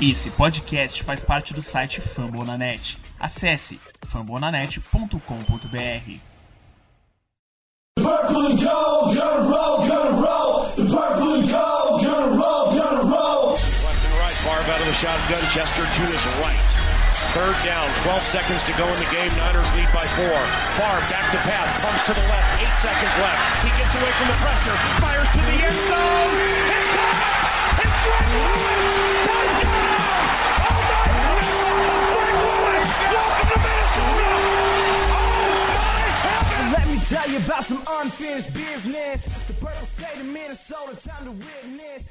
Esse podcast faz parte do site Fambonanet. Acesse fambonanet.com.br. Shotgun. Chester to his right. Third down, 12 seconds to go in the game. Niners lead by four. Favre back to pass, pumps to the left. Eight seconds left. He gets away from the pressure, fires to the end zone. It's caught! It's Greg Lewis! Touchdown! Tell you about some unfinished business. The purple state of Minnesota, time to witness.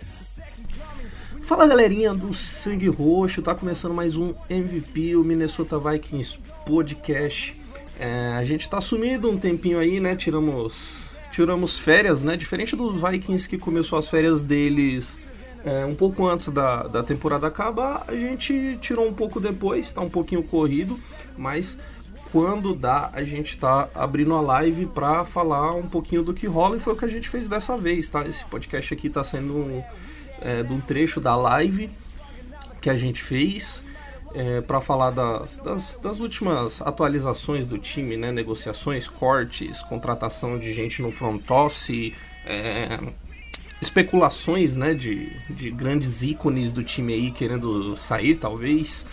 Fala galerinha do Sangue Roxo, tá começando mais um MVP, o Minnesota Vikings Podcast. É, a gente tá sumido um tempinho aí, né? Tiramos, tiramos férias, né? Diferente dos Vikings que começou as férias deles é, um pouco antes da, da temporada acabar, a gente tirou um pouco depois, tá um pouquinho corrido, mas quando dá, a gente tá abrindo a live pra falar um pouquinho do que rola e foi o que a gente fez dessa vez, tá? Esse podcast aqui tá sendo é, de um trecho da live que a gente fez é, para falar das, das, das últimas atualizações do time, né? Negociações, cortes, contratação de gente no front office, é, especulações, né? De, de grandes ícones do time aí querendo sair, talvez.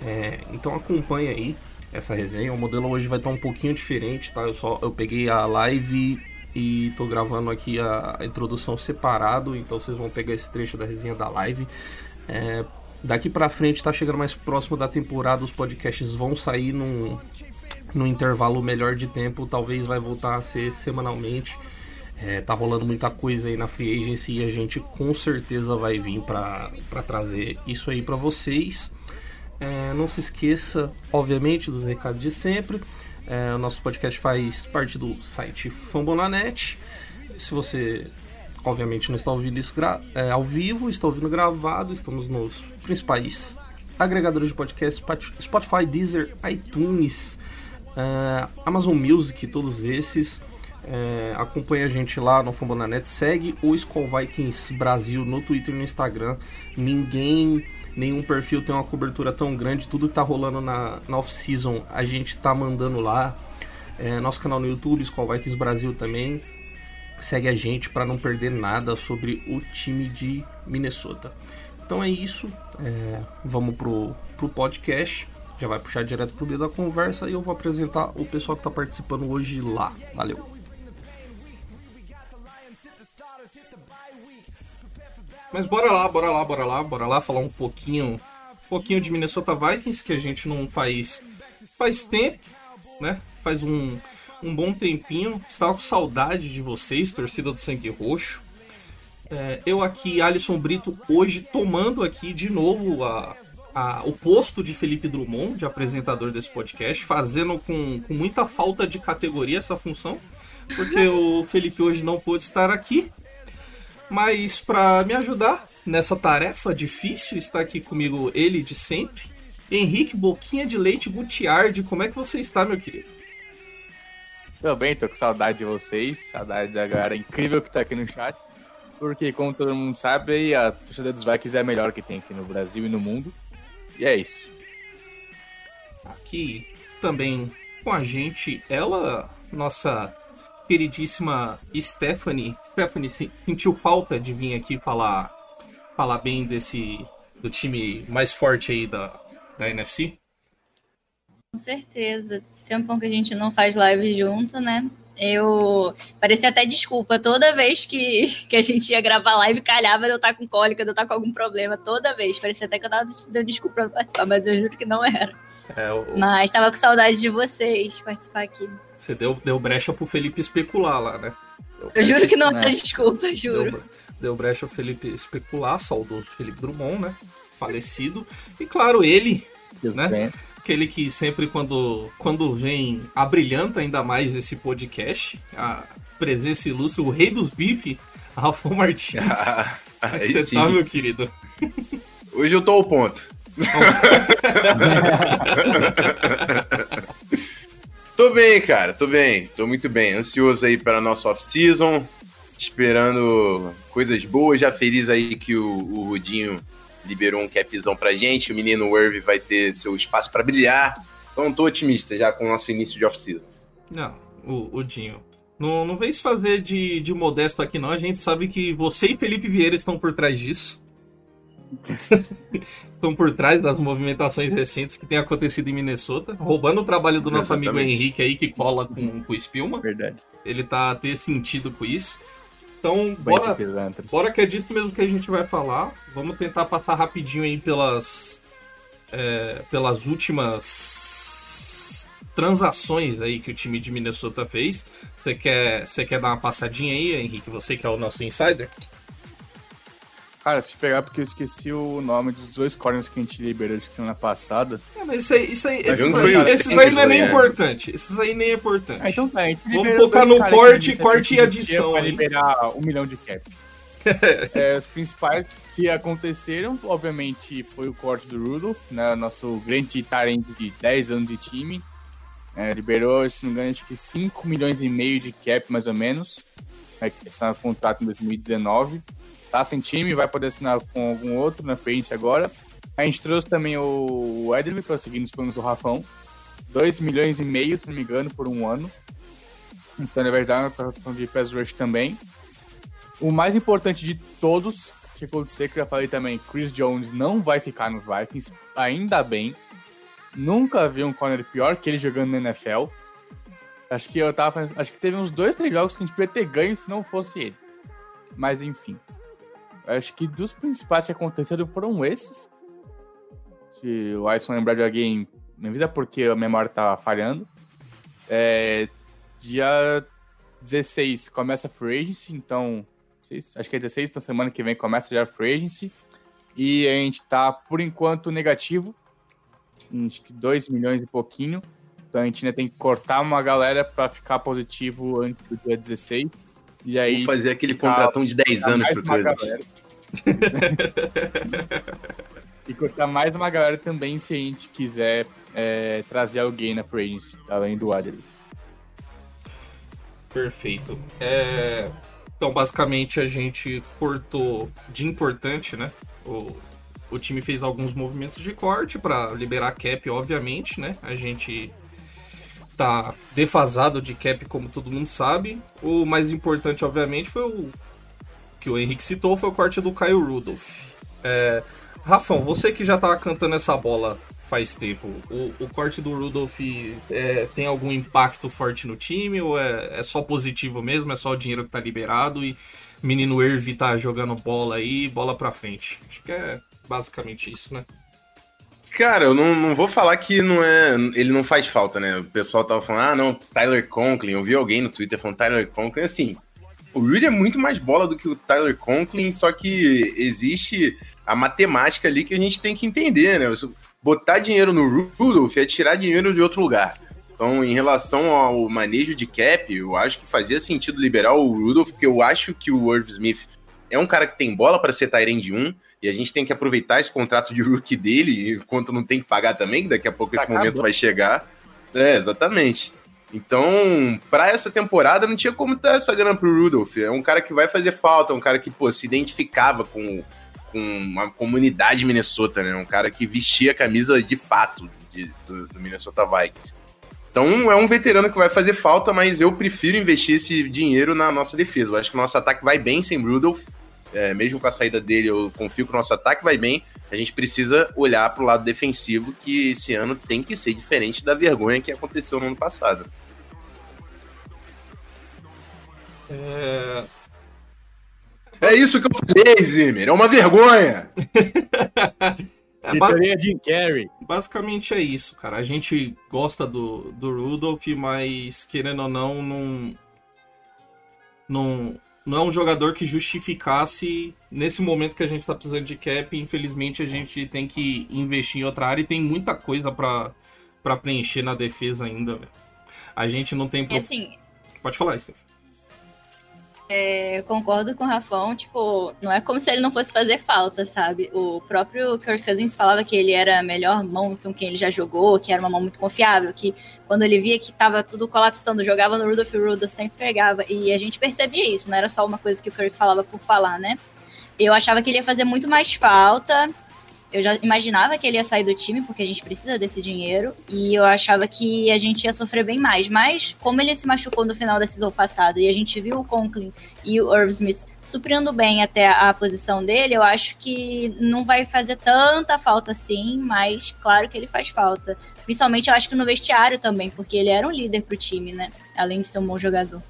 É, então acompanha aí essa resenha. O modelo hoje vai estar um pouquinho diferente, tá? Eu só eu peguei a live e tô gravando aqui a, introdução separado, então vocês vão pegar esse trecho da resenha da live. É, daqui pra frente tá chegando mais próximo da temporada, os podcasts vão sair num, num intervalo melhor de tempo, talvez vai voltar a ser semanalmente. É, tá rolando muita coisa aí na Free Agency e a gente com certeza vai vir para trazer isso aí para vocês. É, não se esqueça, obviamente, dos recados de sempre. É, o nosso podcast faz parte do site Fambonanet. Se você, obviamente, não está ouvindo isso é, ao vivo, está ouvindo gravado, estamos nos principais agregadores de podcast: Spot- Spotify, Deezer, iTunes, é, Amazon Music, todos esses. É, acompanha a gente lá no Fambonanet, segue o Skull Vikings Brasil no Twitter e no Instagram. Ninguém, nenhum perfil tem uma cobertura tão grande. Tudo que tá rolando na, na off-season a gente tá mandando lá. É, nosso canal no YouTube, Skull Vikings Brasil também. Segue a gente para não perder nada sobre o time de Minnesota. Então é isso. é, vamos pro, pro podcast. Já vai puxar direto pro meio da conversa e eu vou apresentar o pessoal que tá participando hoje lá. Valeu! Mas bora lá, bora lá, bora lá, bora lá falar um pouquinho, um pouquinho de Minnesota Vikings que a gente não faz faz tempo, né? Faz um, um bom tempinho. Estava com saudade de vocês, torcida do Sangue Roxo. É, eu aqui, Alisson Brito, hoje tomando aqui de novo a, a- o posto de Felipe Drummond, de apresentador desse podcast, fazendo com, com muita falta de categoria essa função, porque o Felipe hoje não pôde estar aqui. Mas para me ajudar nessa tarefa difícil, está aqui comigo ele de sempre, Henrique Boquinha de Leite Gutiardi. Como é que você está, meu querido? Tô bem, tô com saudade de vocês, saudade da galera incrível que tá aqui no chat. Porque, como todo mundo sabe, a torcida dos Vikings é a melhor que tem aqui no Brasil e no mundo. E é isso. Aqui também com a gente, ela, nossa queridíssima Stephanie. Stephanie se- sentiu falta de vir aqui falar, falar bem desse do time mais forte aí da, da NFC? Com certeza. Tempão que a gente não faz live junto, né? Eu parecia até desculpa. Toda vez que, que a gente ia gravar live, calhava de eu estar com cólica, de eu estar com algum problema. Toda vez. Parecia até que eu tava dando desculpa pra participar, mas eu juro que não era. É, o- Mas tava com saudade de vocês participar aqui. Você deu, deu brecha pro Felipe especular lá, né? Deu Eu juro que não era desculpa, Deu, juro. bre- deu brecha ao Felipe especular, saudoso Felipe Drummond, né? Falecido. E claro, ele, né? Bem, Aquele que sempre, quando, quando vem, abrilhanta ainda mais esse podcast. A presença ilustre, o rei dos bip, Rafa Martins. É que Aí você sim. tá, meu querido? Hoje eu tô ao ponto. tô bem, cara, tô bem, tô muito bem. Ansioso aí para a nossa off-season, esperando coisas boas, já feliz aí que o, o Rudinho liberou um capzão pra gente, o menino Irv vai ter seu espaço para brilhar. Então tô otimista já com o nosso início de off-season. Não, o, o Dinho. Não, não vem se fazer de, de modesto aqui, não. A gente sabe que você e Felipe Vieira estão por trás disso. estão por trás das movimentações recentes que têm acontecido em Minnesota, roubando o trabalho do nosso amigo Exatamente. Henrique aí, que cola com, com o Spillman. Verdade. Ele tá a ter sentido com isso. Então, bora, bora que é disso mesmo que a gente vai falar. Vamos tentar passar rapidinho aí pelas, é, pelas últimas transações aí que o time de Minnesota fez. Você quer, você quer dar uma passadinha aí, Henrique? Você que é o nosso insider? Cara, se pegar porque eu esqueci o nome dos dois corners que a gente liberou de semana passada. É, mas isso aí, isso aí, Mas esses, aí, esses aí não é nem né? importante. Esses aí nem é importante. Ah, então tá. Vamos focar no corte, que corte e que adição Pra aí. liberar um milhão de cap. É, os principais que aconteceram, obviamente, foi o corte do Rudolph, né, nosso grande talento de 10 anos de time. É, liberou, se não me engano, acho que 5 milhões e meio de cap, mais ou menos. Vai assinar contrato em 2019. Tá sem time, vai poder assinar com algum outro na frente agora. A gente trouxe também o Edley, seguir nos planos do Rafão. 2 milhões e meio, se não me engano, por um ano. Então, na verdade, uma de pass rush também. O mais importante de todos, que aconteceu, que eu já falei também, Chris Jones não vai ficar no Vikings, ainda bem. Nunca vi um corner pior que ele jogando na NFL. Acho que eu tava acho que teve uns dois, três jogos que a gente podia ter ganho se não fosse ele. Mas enfim. Acho que dos principais que aconteceram foram esses. Se o Alisson lembrar de alguém, me avisa porque a memória tá falhando. É, dia 16 começa a Free Agency, então. 16, acho que é 16, então semana que vem começa já a Free Agency. E a gente tá, por enquanto, negativo. Acho que 2 milhões e pouquinho. Então a gente ainda tem que cortar uma galera pra ficar positivo antes do dia 16. E aí. Vamos fazer aquele contratão de 10 anos pro galera. e cortar mais uma galera também se a gente quiser é, trazer alguém na Free Agency, além do Adler. Perfeito. É, Então, basicamente, a gente cortou de importante, né? O, o time fez alguns movimentos de corte para liberar cap, obviamente, né? A gente tá defasado de cap, como todo mundo sabe. O mais importante, obviamente, foi o que o Henrique citou, foi o corte do Caio Rudolph. É, Rafão, você que já tá cantando essa bola faz tempo, o, o corte do Rudolph é, tem algum impacto forte no time ou é, é só positivo mesmo? É só o dinheiro que tá liberado e menino Irv tá jogando bola aí, bola pra frente? Acho que é basicamente isso, né? Cara, eu não, não vou falar que não é. Ele não faz falta, né? O pessoal tava falando, ah, não, Tyler Conklin. Eu vi alguém no Twitter falando Tyler Conklin. Assim, o Rudy é muito mais bola do que o Tyler Conklin, só que existe a matemática ali que a gente tem que entender, né? Botar dinheiro no Rudolph é tirar dinheiro de outro lugar. Então, em relação ao manejo de cap, eu acho que fazia sentido liberar o Rudolph, porque eu acho que o Irv Smith é um cara que tem bola para ser Tyrande 1, e a gente tem que aproveitar esse contrato de rookie dele, enquanto não tem que pagar também, que daqui a pouco Tá esse momento vai chegar. É, exatamente. Então, para essa temporada, não tinha como dar essa grana pro Rudolph. É um cara que vai fazer falta, é um cara que, pô, se identificava com, com uma comunidade Minnesota, né? Um cara que vestia a camisa de fato de- do, do Minnesota Vikings. Então, é um veterano que vai fazer falta, mas eu prefiro investir esse dinheiro na nossa defesa. Eu acho que o nosso ataque vai bem sem Rudolph. É, mesmo com a saída dele, eu confio que o nosso ataque vai bem. A gente precisa olhar para o lado defensivo, que esse ano tem que ser diferente da vergonha que aconteceu no ano passado. É, É isso que eu falei, Zimmer. É uma vergonha. é ba- Editoria Jim Carrey. basicamente é isso, cara. A gente gosta do, do Rudolph, mas querendo ou não, não, não, não é um jogador que justificasse nesse momento que a gente tá precisando de cap. Infelizmente, a gente tem que investir em outra área e tem muita coisa pra pra preencher na defesa ainda, velho. A gente não tem. Pro- assim, Pode falar, Steph. Eu concordo com o Rafão, tipo, não é como se ele não fosse fazer falta, sabe? O próprio Kirk Cousins falava que ele era a melhor mão com quem ele já jogou, que era uma mão muito confiável, que quando ele via que tava tudo colapsando, jogava no Rudolph, Rudolph sempre pegava. E a gente percebia isso, não era só uma coisa que o Kirk falava por falar, né? Eu achava que ele ia fazer muito mais falta. Eu já imaginava que ele ia sair do time, porque a gente precisa desse dinheiro, e eu achava que a gente ia sofrer bem mais. Mas, como ele se machucou no final da season passada e a gente viu o Conklin e o Irv Smith suprindo bem até a posição dele, eu acho que não vai fazer tanta falta assim, mas claro que ele faz falta. Principalmente eu acho que no vestiário também, porque ele era um líder pro time, né? Além de ser um bom jogador.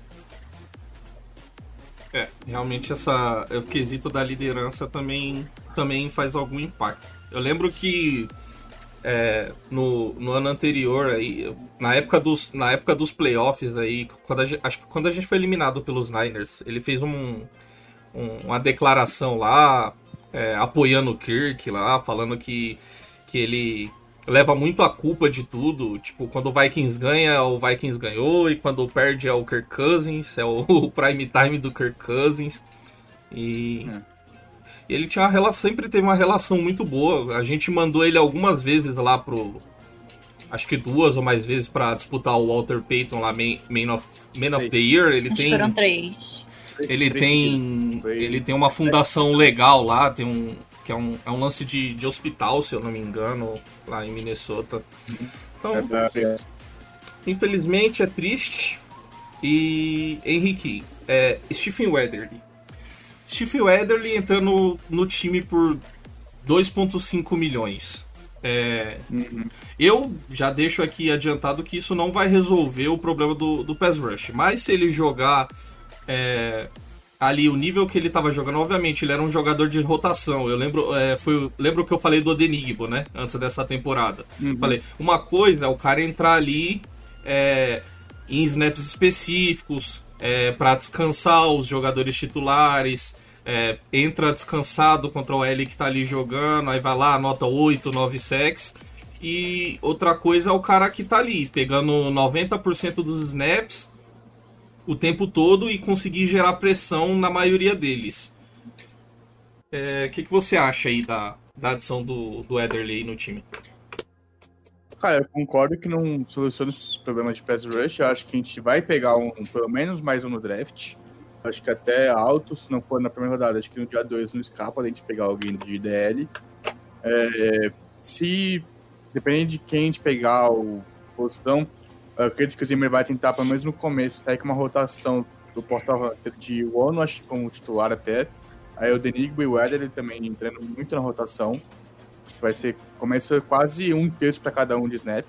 É, realmente essa o quesito da liderança também, também faz algum impacto. Eu lembro que é, no, no ano anterior aí, na época dos, na época dos playoffs aí, quando acho que quando a gente foi eliminado pelos Niners, ele fez um, um, uma declaração lá, é, apoiando o Kirk lá, falando que, que ele leva muito a culpa de tudo. Tipo, quando o Vikings ganha, o Vikings ganhou, e quando perde é o Kirk Cousins, é o, prime time do Kirk Cousins. E. É. Ele tinha uma relação, sempre teve uma relação muito boa. A gente mandou ele algumas vezes lá pro. Acho que duas ou mais vezes para disputar o Walter Payton lá, Man, Man, of, Man of the Year. Ele Acho tem. foram três. Ele tem. Ele tem uma fundação legal lá, tem um que é um, é um lance de, de hospital, se eu não me engano, lá em Minnesota. Então, infelizmente é triste. E Henrique, é, Stephen Weatherly. Stephen Weatherly entrando no time por 2,5 milhões. É, uhum. Eu já deixo aqui adiantado que isso não vai resolver o problema do, do pass rush. Mas se ele jogar é, ali o nível que ele estava jogando, obviamente, ele era um jogador de rotação. Eu lembro, é, foi, lembro que eu falei do Odenigbo, né? Antes dessa temporada. Uhum. Falei, uma coisa é o cara entrar ali é, em snaps específicos é, para descansar os jogadores titulares. É, entra descansado contra o L que tá ali jogando, aí vai lá, anota 8, 9 sacks. E outra coisa é o cara que tá ali, pegando 90% dos snaps, o tempo todo e conseguir gerar pressão na maioria deles. O é, que, que você acha aí da, da adição do, do Ederley no time? Cara, eu concordo que não soluciona esses problemas de pass rush. Eu acho que a gente vai pegar um, pelo menos mais um no draft. Acho que até alto, se não for na primeira rodada. Acho que no dia 2 não escapa a gente pegar alguém de IDL. É, se, dependendo de quem a gente pegar o posição, eu acredito que o Zimmer vai tentar, pelo menos no começo, sair com uma rotação do Portal de Ono, acho que como titular até. Aí o Denigbo e o Eder também entrando muito na rotação. Acho que vai ser começo quase um terço para cada um de snap.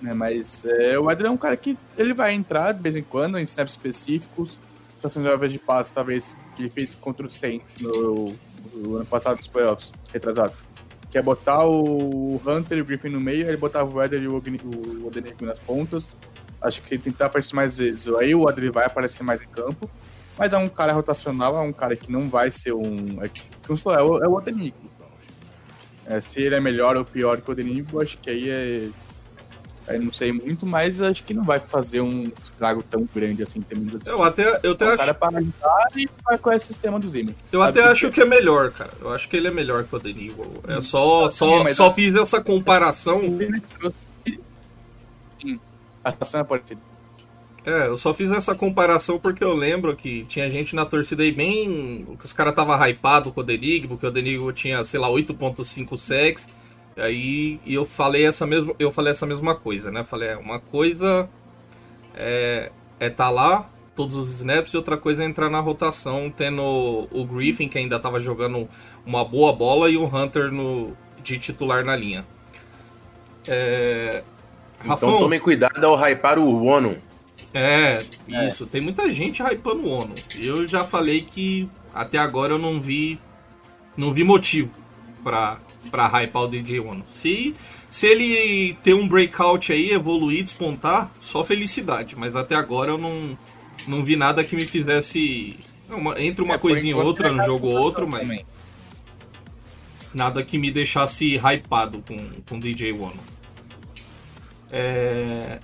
Né, mas é, o Eder é um cara que ele vai entrar de vez em quando em snaps específicos. Situações de passe, talvez, que ele fez contra o Saints no, no ano passado nos playoffs, retrasado que é botar o Hunter e o Griffin no meio, ele botava o Eder e o, o Odenigma nas pontas. Acho que ele tentar fazer isso mais vezes. Aí o Adri vai aparecer mais em campo. Mas é um cara rotacional, é um cara que não vai ser um. É, como falou, é o, é o Odenigma. É, se ele é melhor ou pior que o Odenigma, acho que aí é eu não sei muito, mas acho que não vai fazer um estrago tão grande assim em termos de Eu até, eu até é acho. cara para ajudar e vai com esse sistema do Zimmer. Eu até acho que é melhor, cara. Eu acho que ele é melhor que o Denível. É só, só, Sim, só fiz essa comparação. A situação é parecida. É, eu só fiz essa comparação porque eu lembro que tinha gente na torcida aí bem. que os caras tava hypado com o Denigbo, que o Denigbo tinha, sei lá, 8.5 sex. E aí eu falei essa mesma, eu falei essa mesma coisa, né? Falei, é, uma coisa é, é tá lá todos os snaps e outra coisa é entrar na rotação, tendo o Griffin que ainda estava jogando uma boa bola e o Hunter no de titular na linha. É... Então tomem cuidado ao hypar o Ono. É, é, isso. Tem muita gente hypando o Ono. Eu já falei que até agora eu não vi não vi motivo para para hypar o DJ Ono. Se, se ele ter um breakout aí, evoluir, despontar, só felicidade. Mas até agora eu não, não vi nada que me fizesse. Uma, entre uma é, coisinha e outra, é no jogo ou outro, mas. Também. Nada que me deixasse hypado com, com DJ Ono. É...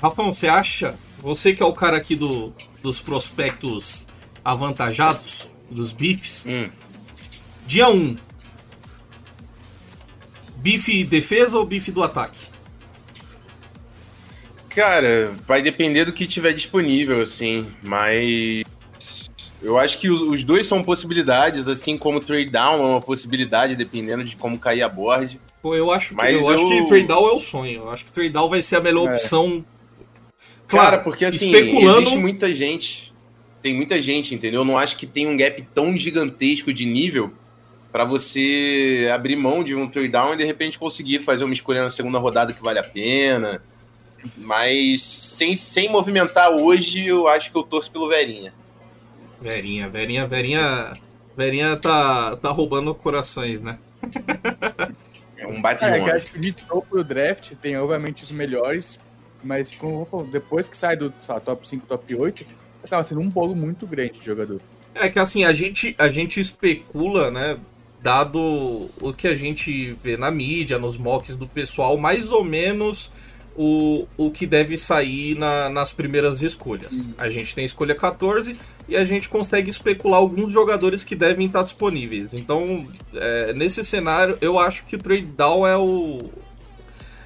Rafão, você acha? Você que é o cara aqui do, dos prospectos avantajados, dos bifs. Hum. Dia 1, Bife defesa ou bife do ataque? Cara, vai depender do que tiver disponível, assim, mas Eu acho que os, dois são possibilidades, assim como o trade down é uma possibilidade, dependendo de como cair a board. Pô, eu acho que, Mas eu acho eu- que trade down é o sonho. Eu acho que trade down vai ser a melhor É. opção. Cara, porque assim, especulando. existe muita gente. Tem muita gente, entendeu? Eu não acho que tem um gap tão gigantesco de nível pra você abrir mão de um trade down e de repente conseguir fazer uma escolha na segunda rodada que vale a pena. Mas sem, sem movimentar hoje, eu acho que eu torço pelo Verinha. Verinha, Verinha, Verinha. Verinha tá, tá roubando corações, né? É um bate É, de que onda. acho que de topo do draft tem obviamente os melhores, mas falo, depois que sai do lá, top 5, top 8, acaba sendo um bolo muito grande de jogador. É que assim, a gente, a gente especula, né? Dado o que a gente vê na mídia, nos mocks do pessoal, mais ou menos o, o que deve sair na- nas primeiras escolhas. A gente tem escolha 14 e a gente consegue especular alguns jogadores que devem estar disponíveis. Então, é, nesse cenário, eu acho que o trade down é o.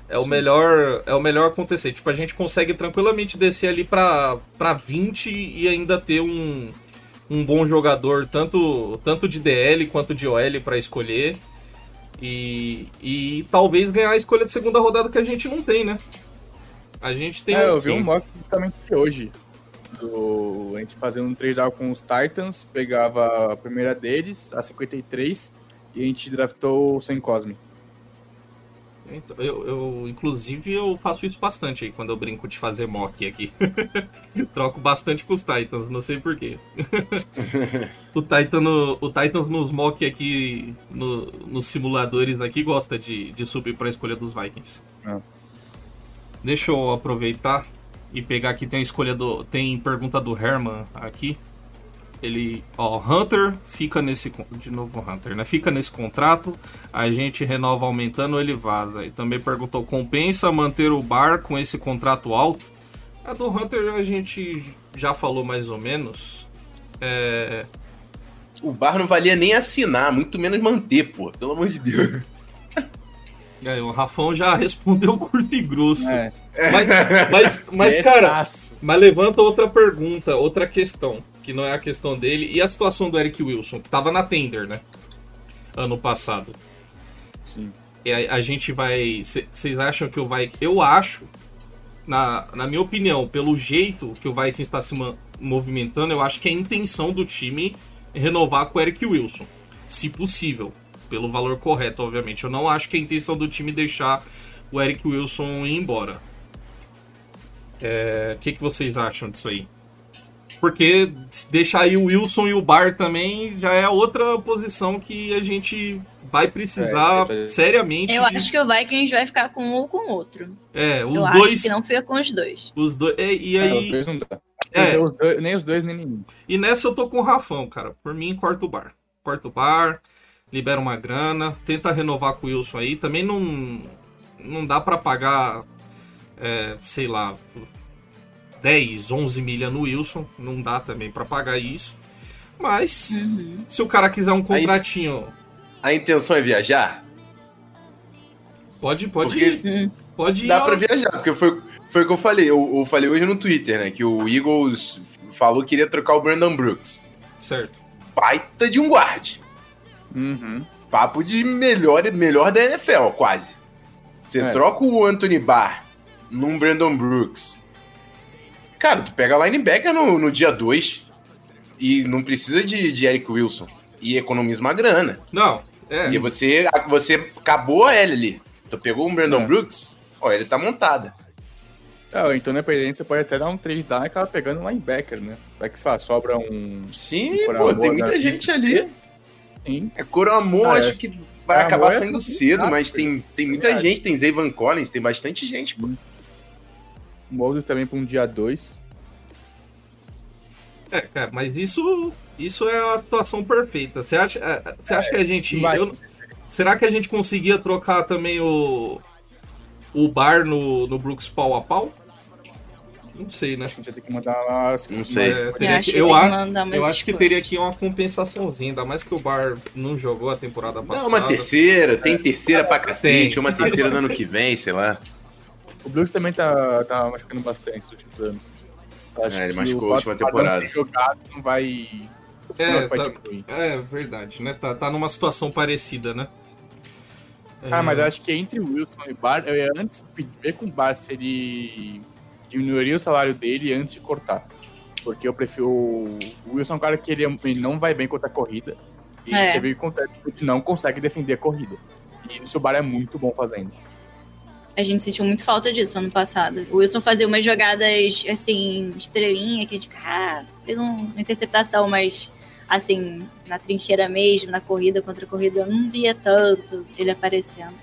É o, melhor, é o melhor acontecer. Tipo, a gente consegue tranquilamente descer ali pra 20 e ainda ter um, um bom jogador, tanto, tanto de DL quanto de OL para escolher. E, e talvez ganhar a escolha de segunda rodada que a gente não tem, né? A gente tem. É, eu vi um mock justamente hoje. Do, a gente fazendo um trade com os Titans, pegava a primeira deles, a 53, e a gente draftou o Sem Cosme. Então, Eu, eu, inclusive, eu faço isso bastante aí quando eu brinco de fazer mock aqui. Troco bastante com os Titans, não sei porquê. o, Titan no- o Titans nos mock aqui, no- nos simuladores aqui, gosta de, de subir para a escolha dos Vikings. Ah. Deixa eu aproveitar e pegar aqui, tem a escolha do. Tem pergunta do Herman aqui. Ele, ó, Hunter fica nesse. De novo, Hunter, né? Fica nesse contrato, a gente renova aumentando, ele vaza. E também perguntou: compensa manter o bar com esse contrato alto? A do Hunter a gente já falou mais ou menos. É, O bar não valia nem assinar, muito menos manter, pô. Pelo amor de Deus. é, o Rafão já respondeu curto e grosso. É, Mas, mas, mas cara, Retaço. mas levanta outra pergunta, outra questão, que não é a questão dele. E a situação do Eric Wilson, que tava na Tender, né? Ano passado. Sim. E a, a gente vai. Vocês acham que o Vikings. Eu acho, na, na minha opinião, pelo jeito que o Vikings está se movimentando, eu acho que é a intenção do time é renovar com o Eric Wilson. Se possível. Pelo valor correto, obviamente. Eu não acho que é a intenção do time deixar o Eric Wilson ir embora. É, O que, que vocês acham disso aí? Porque deixar aí o Wilson e o Bar também já é outra posição que a gente vai precisar É, é- seriamente. Eu de- acho que o Vikings vai ficar com um ou com o outro. É, os Eu dois. acho que não fica com os dois. Os dois. E, e É, os aí. dois não dá. É. Os dois- nem os dois, nem nenhum. E nessa eu tô com o Rafão, cara. Por mim, corta o bar. Corta o bar, libera uma grana, tenta renovar com o Wilson aí. Também não. Não dá pra pagar. é, sei lá. 10, 11 milha no Wilson. Não dá também pra pagar isso. Mas. Uhum. Se o cara quiser um contratinho. A intenção é viajar? Pode, pode Porque ir. Pode ir. dá pra viajar, porque foi, foi o que eu falei. Eu, eu falei hoje no Twitter, né? Que o Eagles falou que iria trocar o Brandon Brooks. Certo. Baita de um guarde. Uhum. Papo de melhor, melhor da NFL, quase. Você É. troca o Anthony Barr num Brandon Brooks. Cara, tu pega linebacker no, no dia 2 e não precisa de, de Eric Wilson. E economiza uma grana. Não. É. E você, você acabou a L ali. Tu pegou um Brandon É. Brooks, ó, ele tá montada. É, então, independente, você pode até dar um trade down e acabar pegando um linebacker, né? Vai que, sei lá, sobra um... Sim, Temporada pô, tem muita né? gente ali. Sim. É Coramon, Ah, é. acho que vai Coramon acabar é saindo cedo, mas tem, tem muita gente. Tem Zayvan Collins, tem bastante gente, pô. Moses também pra um dia 2. É, cara, mas isso, isso é a situação perfeita. Você acha, é, você acha que a gente. vai. eu- será que a gente conseguia trocar também o. O bar no, no Brooks pau a pau? Não sei, né? Acho que a gente vai ter que mandar lá... Não sei. É, Eu teria acho que- que eu a- eu acho que teria aqui uma compensaçãozinha, ainda mais que o bar não jogou a temporada passada. Não, uma terceira, tem terceira pra cacete, Tem. uma terceira no ano que vem, sei lá. O Blues também tá, tá machucando bastante nos últimos anos. Acho É, ele que machucou o a última temporada. jogado não vai É, Não, foi tá- diminuir. É verdade, né? Tá, tá numa situação parecida, né? Ah, É, mas eu acho que entre o Wilson e o Bar, eu ia antes ver com o Bar se ele diminuiria o salário dele antes de cortar. Porque eu prefiro. O Wilson é um cara que ele, ele não vai bem contra a corrida. E É. você viu que não consegue defender a corrida. E isso o Bar é muito bom fazendo. A gente sentiu muito falta disso ano passado. O Wilson fazia umas jogadas, assim, estrelinha, que a gente ah, fez um- uma interceptação, mas, assim, na trincheira mesmo, na corrida contra a corrida, eu não via tanto ele aparecendo.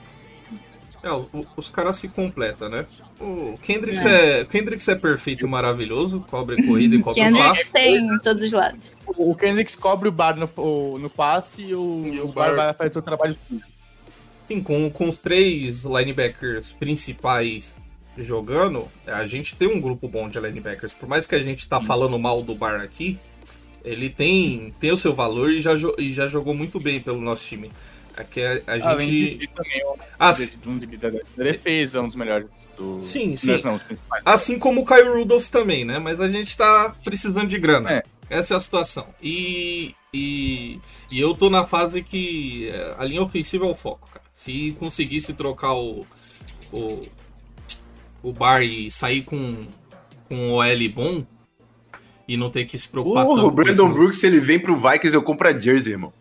é, o- os caras se completam, né? O Kendricks é, Kendricks é perfeito e maravilhoso, cobre corrida e cobre Kendrick passe. tem em todos os lados. O Kendricks cobre o Bar no, o- no passe e o, E o o Bar Bar- vai fazer o trabalho sujo. Sim, com, com os três linebackers principais jogando, a gente tem um grupo bom de linebackers. Por mais que a gente tá falando mal do Bar aqui, ele tem, tem o seu valor e já, e já jogou muito bem pelo nosso time. Aqui a, a Além de gente. ter também um, Ah, de, um de, da, defesa, um dos melhores do. Sim, sim. Não. Assim como o Kyle Rudolph também, né? Mas a gente tá precisando de grana. É. Essa é a situação. E, e, e eu tô na fase que é, a linha ofensiva é o foco, cara. Se conseguisse trocar o, o, o bar e sair com, com um OL bom e não ter que se preocupar Porra, tanto o Brandon isso. Brooks, se ele vem pro Vikings, eu compro a jersey, irmão.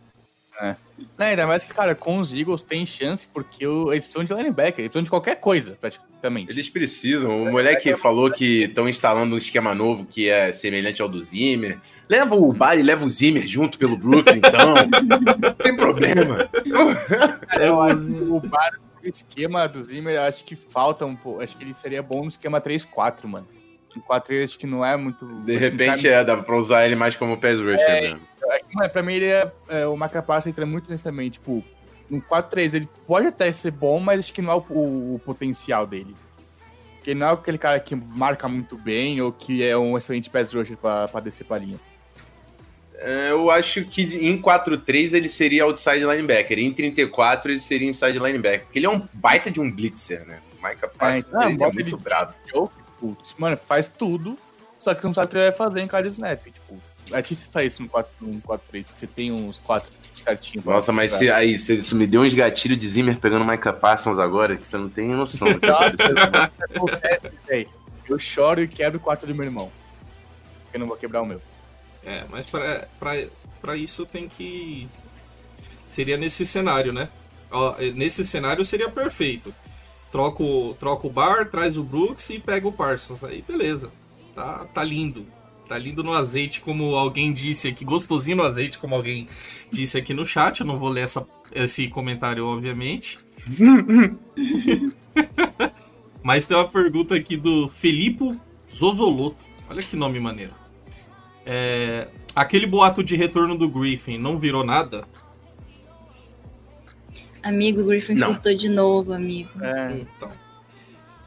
Não, ainda mais que, cara, com os Eagles tem chance, porque o- eles precisam de linebacker, eles precisam de qualquer coisa, praticamente. Eles precisam. O moleque falou que estão instalando um esquema novo que é semelhante ao do Zimmer. Leva o Bar e leva o Zimmer junto pelo Brooks, então. Não tem problema. Cara, acho que o bar, o esquema do Zimmer, acho que falta um pouco. Acho que ele seria bom no esquema 3-4, mano. O 4 acho que não é muito. De não repente, é, dá pra usar ele mais como pass rusher É, mesmo. É que, mano, pra mim, ele é, é, o Maca entra muito nesse também. Tipo, no 4-3 ele pode até ser bom, mas acho que não é o, o- o potencial dele. Porque ele não é aquele cara que marca muito bem ou que é um excelente pass rusher pra, pra descer pra linha. É, Eu acho que em 4-3 ele seria outside linebacker. Em 34 ele seria inside linebacker. Porque ele é um baita de um blitzer, né? O Micah Parsons então, ele é muito bravo. Putz, mano, faz tudo, só que não sabe o que ele vai fazer em cada snap. Tipo, a gente faz isso no 4 no 4-3, que você tem uns 4 certinho. Nossa, mas se, aí, se isso me deu uns gatilhos de Zimmer pegando o Micah Parsons agora, que você não tem noção. Nossa, acontece. Eu choro e quebro o quarto do meu irmão. Porque eu não vou quebrar o meu. É, mas pra, pra, pra isso tem que. Seria nesse cenário, né? Ó, nesse cenário seria perfeito. Troca o, troca o bar, traz o Brooks e pega o Parsons. Aí beleza. Tá, tá lindo. Tá lindo no azeite, como alguém disse aqui. Gostosinho no azeite, como alguém disse aqui no chat. Eu não vou ler essa, esse comentário, obviamente. Mas tem uma pergunta aqui do Felipe Zozoloto. Olha que nome maneiro. É, aquele boato de retorno do Griffin não virou nada? Amigo, o Griffin Não. surtou de novo, amigo. É, Então.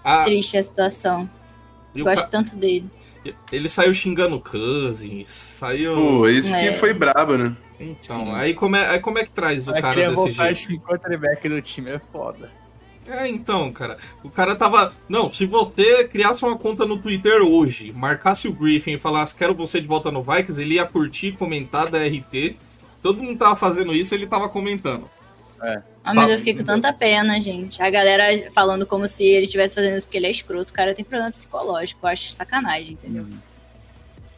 Ah, Triste a situação. e o Gosto ca- tanto dele. ele saiu xingando o Cousins, saiu. Pô, isso É. que foi brabo, né? Então, aí como, é, aí como é que traz o Aí cara queria desse voltar jeito? em quarterback do time, é foda. É, então, cara. O cara tava. Não, se você criasse uma conta no Twitter hoje, marcasse o Griffin e falasse quero você de volta no Vikings, ele ia curtir, comentar da RT. Todo mundo tava fazendo isso, ele tava comentando. Ah, mas Tá. eu fiquei com tanta pena, gente. A galera falando como se ele estivesse fazendo isso porque ele é escroto. O cara tem problema psicológico. Eu acho sacanagem, entendeu?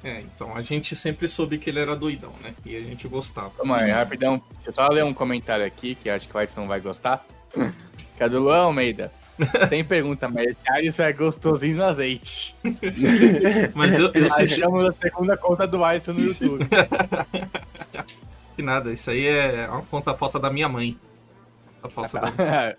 É, então a gente sempre soube que ele era doidão, né? E a gente gostava. Calma aí, rapidão. Deixa eu só ler um comentário aqui, que acho que o Edson vai gostar. Do Luan Almeida. Sem pergunta, mas isso é gostosinho no azeite. Mas eu, eu Achamos a segunda conta do Alisson no YouTube. que nada, isso aí é uma conta falsa da minha mãe. A falsa da-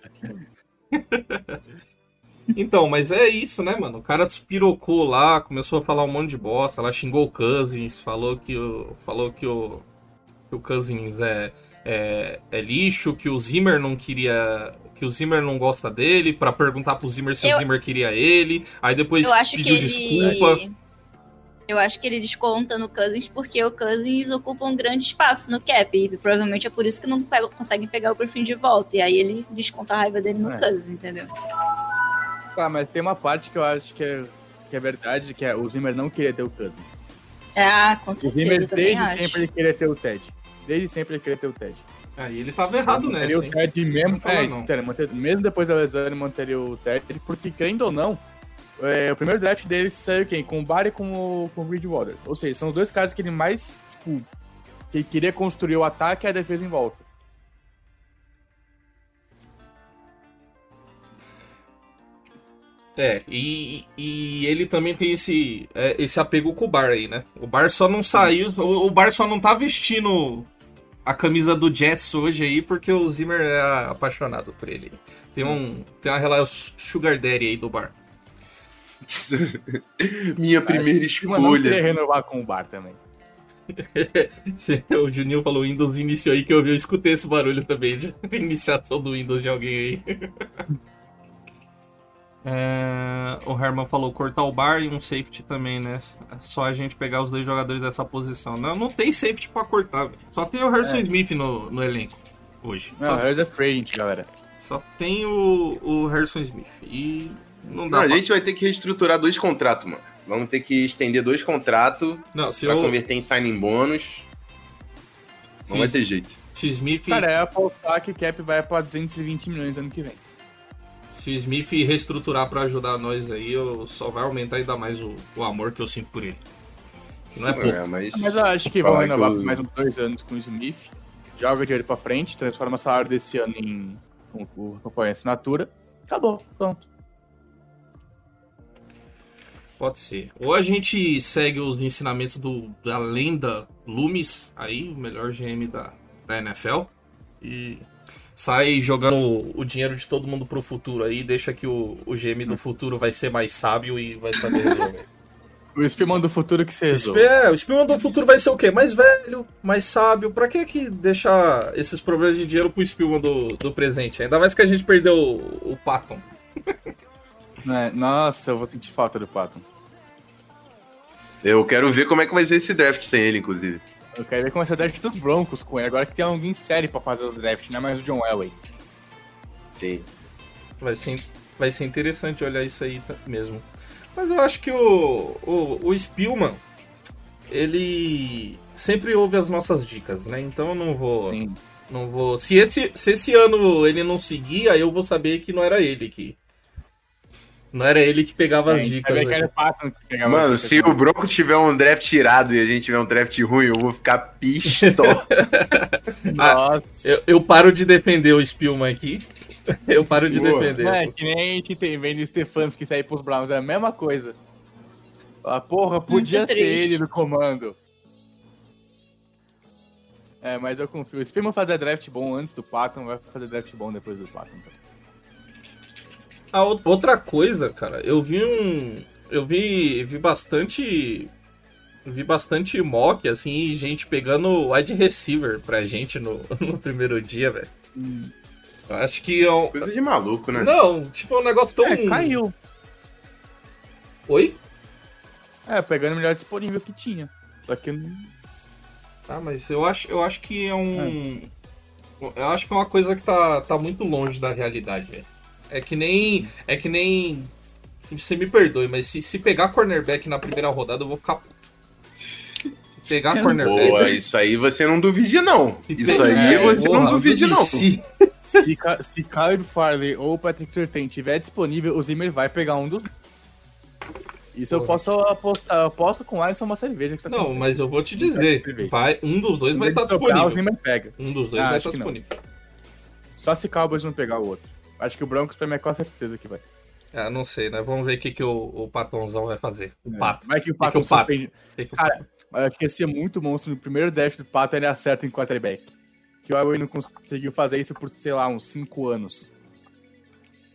Então, mas é isso, né, mano? O cara despirocou lá, começou a falar um monte de bosta, lá xingou o Cousins, falou que o, falou que o, que o Cousins é, é, é lixo, que o Zimmer não queria. Que o Zimmer não gosta dele, pra perguntar pro Zimmer se Eu- o Zimmer queria ele. Aí depois Eu acho que pediu ele. desculpa. Eu acho que ele desconta no Cousins porque o Cousins ocupa um grande espaço no cap. E provavelmente é por isso que não pega- conseguem pegar o Griffin de volta. E aí ele desconta a raiva dele no É. Cousins, entendeu? Tá, mas tem uma parte que eu acho que é, que é verdade, que é o Zimmer não queria ter o Cousins. Ah, com O certeza, Zimmer, também desde acho. sempre, ele queria ter o Ted. Desde sempre, ele queria ter o Ted. Aí ele tava errado manteria nessa, o? Ted mesmo. É, manter- mesmo depois da lesão, ele manteria o Ted, porque, querendo ou não, é, o primeiro draft dele saiu quem? Com o Barry e com o, com o Bridgewater. Ou seja, são os dois caras que ele mais, tipo, que queria construir o ataque e a defesa em volta. É, e, e ele também tem esse, é, esse apego com o Bar aí, né? O Bar só não saiu, o, o Bar só não tá vestindo a camisa do Jets hoje aí porque o Zimmer é apaixonado por ele. Tem, um, tem uma relação sugar daddy aí do Bar. Minha primeira não queria escolha. renovar com o Bar também. o Juninho falou Windows iniciou aí que eu, vi, eu escutei esse barulho também de iniciação do Windows de alguém aí. É, o Herman falou cortar o bar e um safety também, né? É Só a gente pegar os dois jogadores dessa posição. Não, não tem safety pra cortar, velho. Só tem o Harrison É. Smith no, no elenco hoje. Não, Só, Harris é free, galera. só tem o, o Harrison Smith. E não Não, dá a pra... gente vai ter que reestruturar dois contratos, mano. Vamos ter que estender dois contratos Não, se pra o converter em signing bônus. Não vai se, ter jeito. se Smith, Cara, é apostar que o cap vai pra 220 milhões ano que vem. Se Smith reestruturar pra ajudar nós aí, eu, só vai aumentar ainda mais o, o amor que eu sinto por ele. Que não é pouco. É, mas... Mas eu acho que vão renovar que por o- mais uns dois anos com o Smith. Joga dinheiro pra frente, transforma o salário desse ano em. conforme a assinatura. Acabou, pronto. Pode ser. Ou a gente segue os ensinamentos do, da lenda Loomis, aí, o melhor GM da, da NFL, e sai jogando o, o dinheiro de todo mundo pro futuro aí, deixa que o, o GM do futuro vai ser mais sábio e vai saber resolver. O Spielman do futuro que você resolve. É, o Spielman do futuro vai ser o quê? Mais velho, mais sábio. Pra que que deixar esses problemas de dinheiro pro Spielman do, do presente? Ainda mais que a gente perdeu o, o Patton. Né? Nossa, eu vou sentir falta do Patton. Eu quero ver como é que vai ser esse draft sem ele, inclusive. Eu quero ver como vai ser o draft dos Broncos com ele. Agora que tem alguém sério pra fazer os drafts, não é mais o John Elway. Sim. Vai ser, vai ser interessante olhar isso aí mesmo. Mas eu acho que o, o, o Spielman, ele sempre ouve as nossas dicas, né? Então eu não vou. Sim. Não vou. Se esse, se esse ano ele não seguir, aí eu vou saber que não era ele que. Não era ele que pegava as É, dicas. que né? era o Patton que pegava Mano, as se dicas. o Broncos tiver um draft tirado e a gente tiver um draft ruim, eu vou ficar pistola. Nossa. Eu, eu paro de defender o Spielman aqui. Eu paro de Boa. defender. É, que nem a gente tem vendo o Stefanski sair pros Browns, é a mesma coisa. A porra, podia Muito ser triste. ele no comando. É, mas eu confio. O Spielman fazer draft bom antes do Patton, vai fazer draft bom depois do Patton. Então. A ou- outra coisa, cara, eu vi um. Eu vi, vi bastante. Vi bastante mock, assim, gente pegando wide receiver pra gente no, no primeiro dia, velho. Eu Acho que é um. Coisa de maluco, né? Não, tipo, é um negócio tão. É, caiu. Oi? É, pegando o melhor disponível que tinha. Só que. Ah, mas eu acho, eu acho que é um. Eu acho que é uma coisa que tá, tá muito longe da realidade, velho. É que nem. É que nem. se- Você me perdoe, mas se, se pegar cornerback na primeira rodada, eu vou ficar puto. Se pegar cornerback. Boa, isso aí você não duvide, não. se Isso pegar- aí É, você porra, não duvide, não. Se, Se, se Kyle Farley ou o Patrick Surtain tiver disponível, o Zimmer vai pegar um dos. Isso eu Porra. posso apostar. Eu aposto com o Alisson uma cerveja. Não, acontece. mas eu vou te dizer. Vai, um dos dois Se vai estar sobrar, O disponível. Zimmer pega. Um dos dois Ah, vai acho estar que não. disponível. Só se Cowboys não pegar o outro. Acho que o Broncos pra mim é quase certeza que vai. Ah, não sei, né? Vamos ver o que, que o, o Patãozão vai fazer. O Pato. Vai que o que Pato o Pato? que que o Cara, eu acho que ia ser muito monstro no primeiro dash do Pato ele acerta em quarterback. Que o Elway não conseguiu fazer isso por, sei lá, uns 5 anos.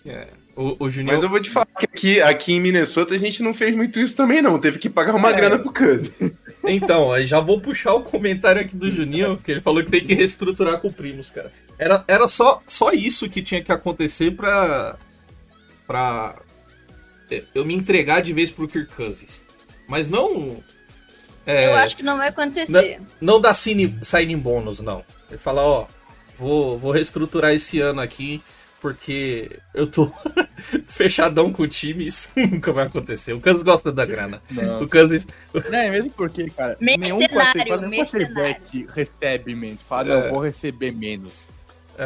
É, o, o Junior. Mas eu vou te falar que aqui, aqui em Minnesota a gente não fez muito isso também, não. Teve que pagar uma É. grana pro Cousins. Então, aí já vou puxar o comentário aqui do Juninho, que ele falou que tem que reestruturar com o Primos, cara. Era, era só, só isso que tinha que acontecer pra. pra. eu me entregar de vez pro Kirk Cousins. Mas não. é, Eu acho que não vai acontecer. Não dá sign, signing bônus, não. Ele fala, ó, vou, vou reestruturar esse ano aqui, porque eu tô. fechadão com o time, isso nunca vai acontecer. O Kansas gosta da grana. Não. O Kansas. Não, é mesmo porque, cara, nenhum Mercenário, nenhum quarterback recebe menos. Fala, É. não, eu vou receber menos.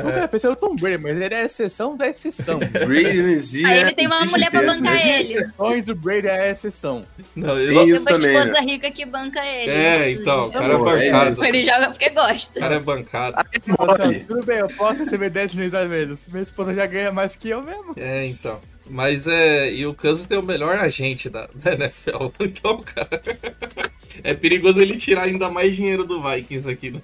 Eu é. pensei o Tom Brady, mas ele é a exceção da exceção. Brady não existe, Aí né? ele tem uma mulher pra bancar né? ele. exceções, o Brady é a exceção. Não, Tem eu... Tem uma também, esposa né? rica que banca ele. É, então, o cara é é bancado. Ele joga porque O gosta. cara é bancado. Assim, tudo bem, eu posso receber 10 milhões a menos. Minha esposa já ganha mais que eu mesmo. É, então. Mas é. E o Kansas tem o melhor agente da, da NFL. Então, cara. É perigoso ele tirar ainda mais dinheiro do Vikings aqui né?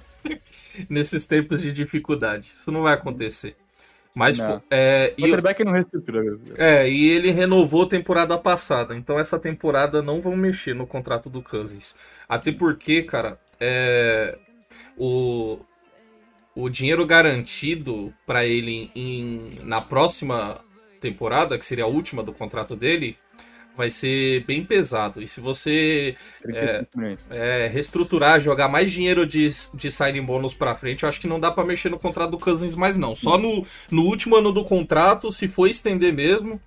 nesses tempos de dificuldade. Isso não vai acontecer. Mas, Não. é. O E, quarterback não reestrutura. Deus. é, e ele renovou a temporada passada. Então essa temporada não vão mexer no contrato do Cousins. Até porque, cara, é, o, o dinheiro garantido para ele em, na próxima temporada, que seria a última do contrato dele, vai ser bem pesado. E se você 35 milhões. é, reestruturar, jogar mais dinheiro de, de signing bônus pra frente, eu acho que não dá pra mexer no contrato do Cousins mais não. Só no, no último ano do contrato, se for estender mesmo,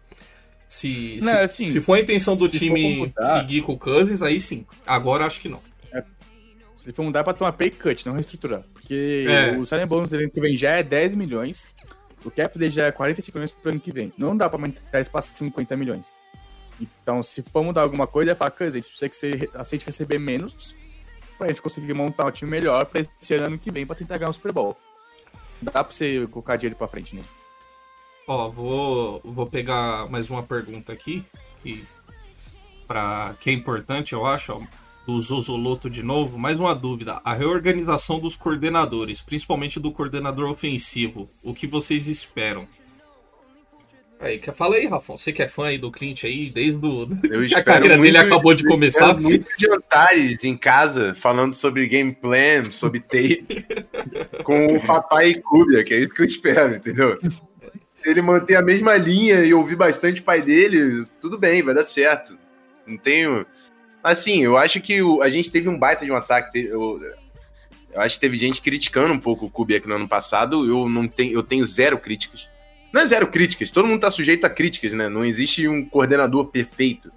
se, Não, se, assim, se for a intenção do time mudar- seguir com o Cousins, aí sim. Agora acho que não. Se for mudar pra tomar pay cut, não reestruturar. Porque É. o signing bonus do ano que vem já é 10 milhões. O cap dele já é 45 milhões pro ano que vem. Não dá pra aumentar esse pra 50 milhões. Então, se for mudar alguma coisa, é falar, a gente precisa que você aceite receber menos pra gente conseguir montar um time melhor pra esse ano que vem pra tentar ganhar o Super Bowl. Dá pra você colocar dinheiro pra frente, né? Ó, vou, vou pegar mais uma pergunta aqui, que, pra, que é importante, eu acho, ó, do Zozoloto de novo. Mais uma dúvida. A reorganização dos coordenadores, principalmente do coordenador ofensivo, o que vocês esperam? Aí, fala aí, Rafão. Você que é fã aí do Clint aí, desde que a carreira dele muito- acabou de começar. Muitos jantares em casa falando sobre game plan, sobre tape, com o papai Kubiak, que é isso que eu espero, entendeu? Se ele manter a mesma linha e ouvir bastante o pai dele, tudo bem, vai dar certo. Não tenho. Assim, eu acho que o- a gente teve um baita de um ataque. Eu, eu acho que teve gente criticando um pouco o Kubiak no ano passado. Eu não tenho, eu tenho zero críticas. Não é zero críticas, todo mundo tá sujeito a críticas, né? Não existe um coordenador perfeito.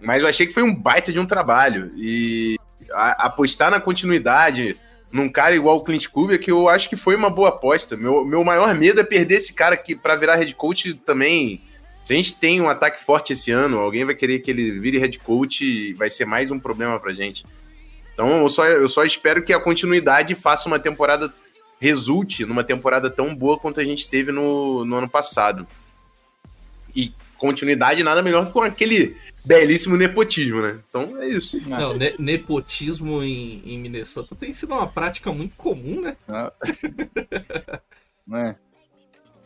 Mas eu achei que foi um baita de um trabalho. E a- apostar na continuidade num cara igual o Clint Kubiak, eu acho que foi uma boa aposta. Meu, meu maior medo é perder esse cara que para virar head coach também. Se a gente tem um ataque forte esse ano, alguém vai querer que ele vire head coach e vai ser mais um problema pra gente. Então eu só, eu só espero que a continuidade faça uma temporada, resulte numa temporada tão boa quanto a gente teve no, no ano passado. E continuidade nada melhor que com aquele belíssimo nepotismo, né? Então é isso. Não, ne- nepotismo em, em Minnesota tem sido uma prática muito comum, né? Ah. Não é?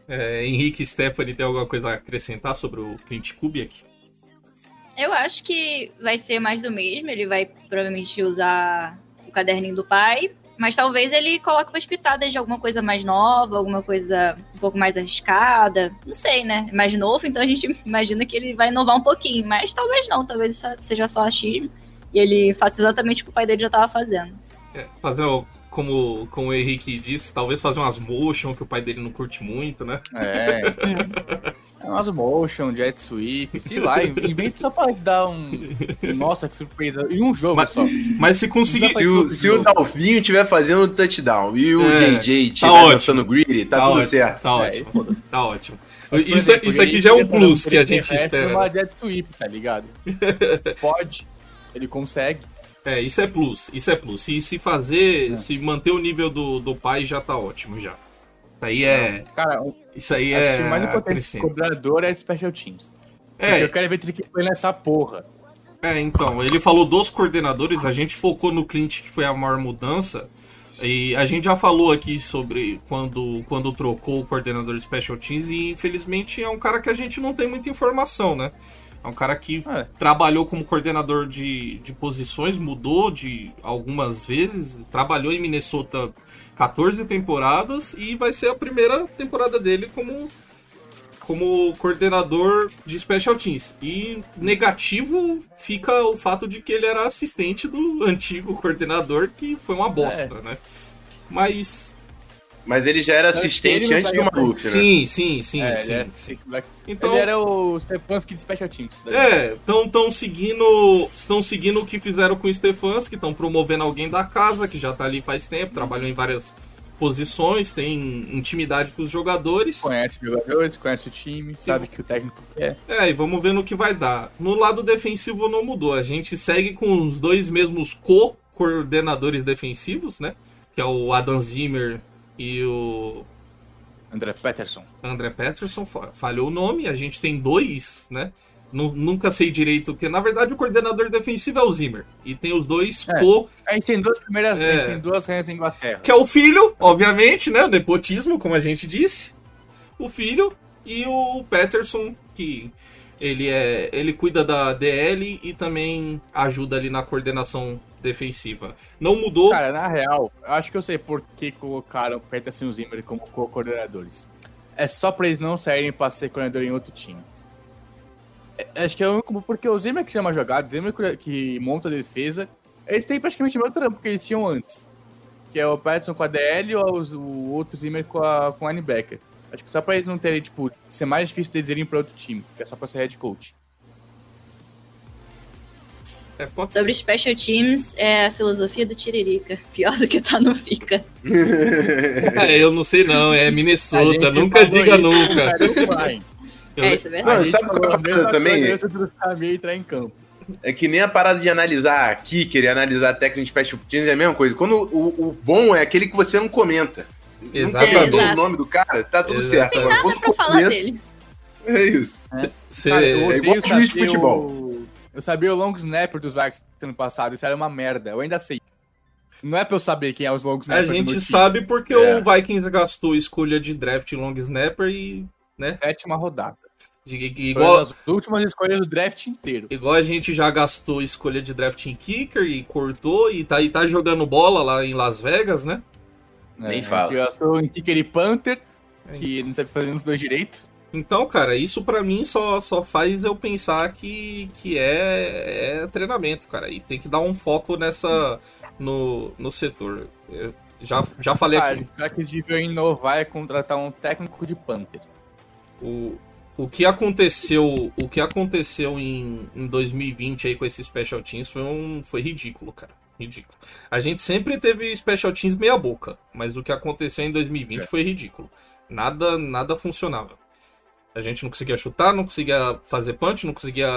É, Henrique e Stephanie tem alguma coisa a acrescentar sobre o Clint Kubiak? Eu acho que vai ser mais do mesmo. Ele vai provavelmente usar o caderninho do pai. Mas talvez ele coloque umas pitadas de alguma coisa mais nova, alguma coisa um pouco mais arriscada. Não sei, né? É mais novo, então a gente imagina que ele vai inovar um pouquinho. Mas talvez não, talvez isso seja só achismo. E ele faça exatamente o que o pai dele já estava fazendo. É, fazer, o- como, como o Henrique disse, talvez fazer umas motion que o pai dele não curte muito, né? É. É umas motion, jet sweep, sei lá, inventa só pra dar um. Nossa, que surpresa. Em um jogo Mas- só. Mas se conseguir. Se o, se o Dalvinho estiver fazendo touchdown e o É, JJ tá estiver ótimo. dançando greedy, tá, tá tudo ótimo, certo. Tá É, ótimo. Tá ótimo. Isso, exemplo, isso aqui já é um plus que a gente espera. numa jet sweep, tá ligado? Pode. Ele consegue. É, isso é plus, isso é plus. Se, se fazer, se manter o nível do, do pai, já tá ótimo já. Isso aí é. Cara, Isso aí acho é. que o mais importante cobrador é special teams. Porque É, eu quero ver trick play nessa porra. É, então, ele falou dos coordenadores, a gente focou no Clint, que foi a maior mudança. E a gente já falou aqui sobre quando, quando trocou o coordenador de Special Teams, e infelizmente é um cara que a gente não tem muita informação, né? É um cara que É. trabalhou como coordenador de, de posições, mudou de algumas vezes, trabalhou em Minnesota 14 temporadas e vai ser a primeira temporada dele como como coordenador de Special Teams. E negativo fica o fato de que ele era assistente do antigo coordenador, que foi uma bosta, né? Mas Mas ele já era Não, assistente antes do Maluf, né? Sim, sim, sim, É, sim. ele, era, sim. ele Então, era o Stefanski de Special Teams. né? É, estão tão seguindo, estão seguindo o que fizeram com o Stefanski, estão promovendo alguém da casa que já tá ali faz tempo, trabalhou em várias posições, tem intimidade com os jogadores. Conhece os jogadores, conhece o time, sabe que o técnico quer. É, e vamos ver no que vai dar. No lado defensivo não mudou, a gente segue com os dois mesmos co-coordenadores defensivos, né? Que é o Adam Zimmer e o André Peterson. André Peterson, fa- falhou o nome, a gente tem dois, né? Nu- Nunca sei direito, porque na verdade o coordenador defensivo é o Zimmer. E tem os dois É. co, A gente tem duas primeiras, a É. gente tem duas rainhas da Inglaterra. que é o filho, obviamente, né? O nepotismo, como a gente disse. O filho e o Peterson, que ele é. ele cuida da DL e também ajuda ali na coordenação defensiva. Não mudou. Cara, na real, eu acho que eu sei por que colocaram Peterson e o Zimmer como co-coordenadores. É só pra eles não saírem pra ser coordenador em outro time. É, Acho que é o único, porque o Zimmer que chama jogada, o Zimmer que- monta a defesa, eles têm praticamente o mesmo trampo que eles tinham antes. Que é o Peterson com a DL e os- o outro Zimmer com a, com linebacker. Acho que só pra eles não terem, tipo, ser mais difícil deles irem pra outro time, que é só pra ser head coach. É, pode Sobre ser. Special Teams, é a filosofia do Tiririca. Pior do que tá no Fica. É, eu não sei não, é Minnesota, nunca diga isso nunca. Eu- É isso, é verdade. Não, sabe qual é a coisa também? entrar em campo. É que nem a parada de analisar kicker e analisar técnico de special teams é a mesma coisa. Quando o, o bom é aquele que você não comenta. Não Exatamente. Exato. o nome do cara, tá tudo Exato. certo. Agora, Nada quando pra falar comenta, dele. É isso. Cê- Cara, eu é igual odeio o juiz de futebol. o... Eu sabia o long snapper dos Vikings ano passado, isso era uma merda. Eu ainda sei. Não é pra eu saber quem é os long A snapper do meu gente time. sabe porque É. o Vikings gastou escolha de draft long snapper e. né? Sétima rodada. de- igual, das últimas escolhas do draft inteiro. igual a gente já gastou escolha de draft em kicker e cortou e tá, e tá jogando bola lá em Las Vegas, né? Nem É, fala. A gente gastou em kicker e Panther, que não sabe fazer os dois direito. Então, cara, isso pra mim só, só faz eu pensar que, que é, é treinamento, cara. E tem que dar um foco nessa. no, no setor. Eu já, já falei Ah, aqui. já que eles deviam inovar e contratar um técnico de Panther. O, o que aconteceu, o que aconteceu em, em 2020 aí com esses special teams foi um foi ridículo, cara. Ridículo. A gente sempre teve special teams meia boca, mas o que aconteceu em 2020 É. foi ridículo. Nada nada funcionava. A gente não conseguia chutar, não conseguia fazer punch, não conseguia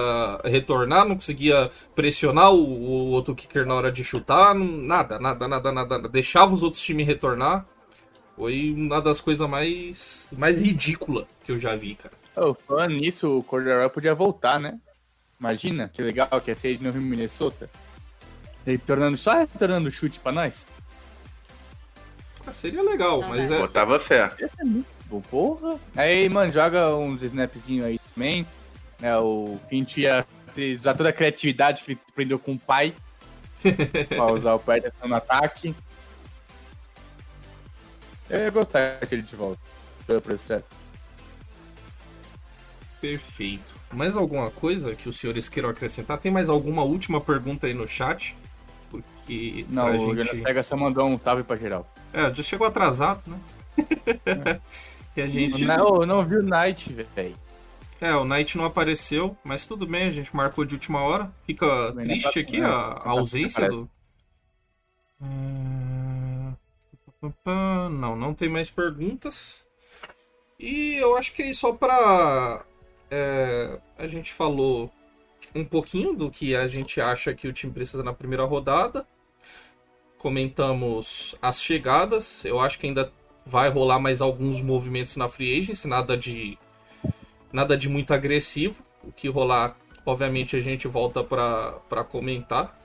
retornar, não conseguia pressionar o, o outro kicker na hora de chutar, não- nada, nada, nada, nada. Deixava os outros times retornar. Foi uma das coisas mais mais ridícula que eu já vi, cara. Oh, falando nisso, o Cordeiro podia voltar, né? Imagina, que legal que ia ser de novo em Minnesota. Retornando, só retornando chute pra nós. Ah, seria legal, Não mas dá. é. Botava fé. Ia ser muito bom, porra. Aí, mano, joga uns snapzinhos aí também. Né, o Pinto ia usar toda a criatividade que ele aprendeu com o pai. pra usar o Peterson no ataque. Eu ia gostar se ele de volta. Pelo. Perfeito. Mais alguma coisa que os senhores queiram acrescentar? Tem mais alguma última pergunta aí no chat? Porque Não, o gente... Pega só mandou um salve pra geral. É, já chegou atrasado, né? que a gente... Não, eu não vi o Knight, velho. É, o Knight não apareceu, mas tudo bem, a gente marcou de última hora. Fica Bem, triste não aqui tá- a, não, a ausência do... Hum, Não, não tem mais perguntas. E eu acho que é só pra... é, a gente falou um pouquinho do que a gente acha que o time precisa na primeira rodada. Comentamos as chegadas. Eu acho que ainda vai rolar mais alguns movimentos na free agency, nada de nada de muito agressivo. O que rolar, obviamente, a gente volta para comentar.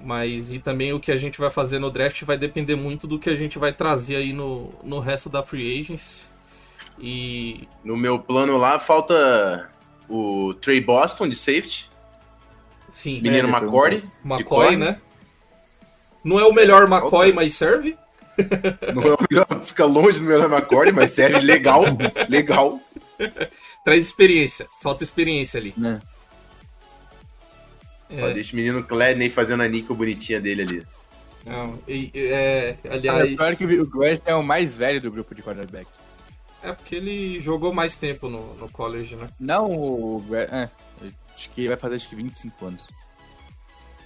Mas e também o que a gente vai fazer no draft vai depender muito do que a gente vai trazer aí no, no resto da free agency. E No meu plano lá falta o Trey Boston de safety, sim, menino É. McCoy, corner. né? Não é o melhor McCoy, mas serve. Não é o melhor, fica longe do melhor McCordy, mas serve legal, legal. Traz experiência. Falta experiência ali. Né? Só deixa o menino Gladney fazendo a níquel bonitinha dele ali. Não, e- é, Cara, aliás, pior que o Gladden é o mais velho do grupo de quarterback. é porque ele jogou mais tempo no, no college, né? Não o Gladden. É, acho que vai fazer acho que 25 anos.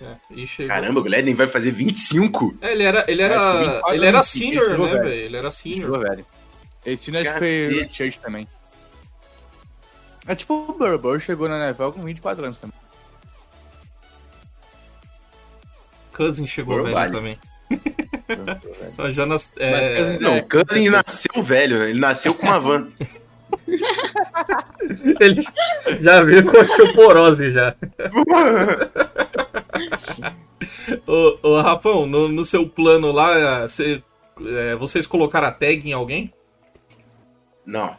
É, e chegou... Caramba, o Gladden vai fazer 25? É, ele era, ele era, 24 ele era senior, chegou, né, velho. Ele era senior. velho. Esse ano acho que foi o Church também. É tipo o Burrow. Burrow chegou na NFL com 24 anos também. Cousin chegou velho vale. também. O Jonas, é, Mas Cousins Não, É, o Cousins nasceu velho, né? Ele nasceu com uma van. ele já veio com osteoporose já. Ô, ô Rafão, no, no seu plano lá, cê- é, vocês colocaram a tag em alguém? Não,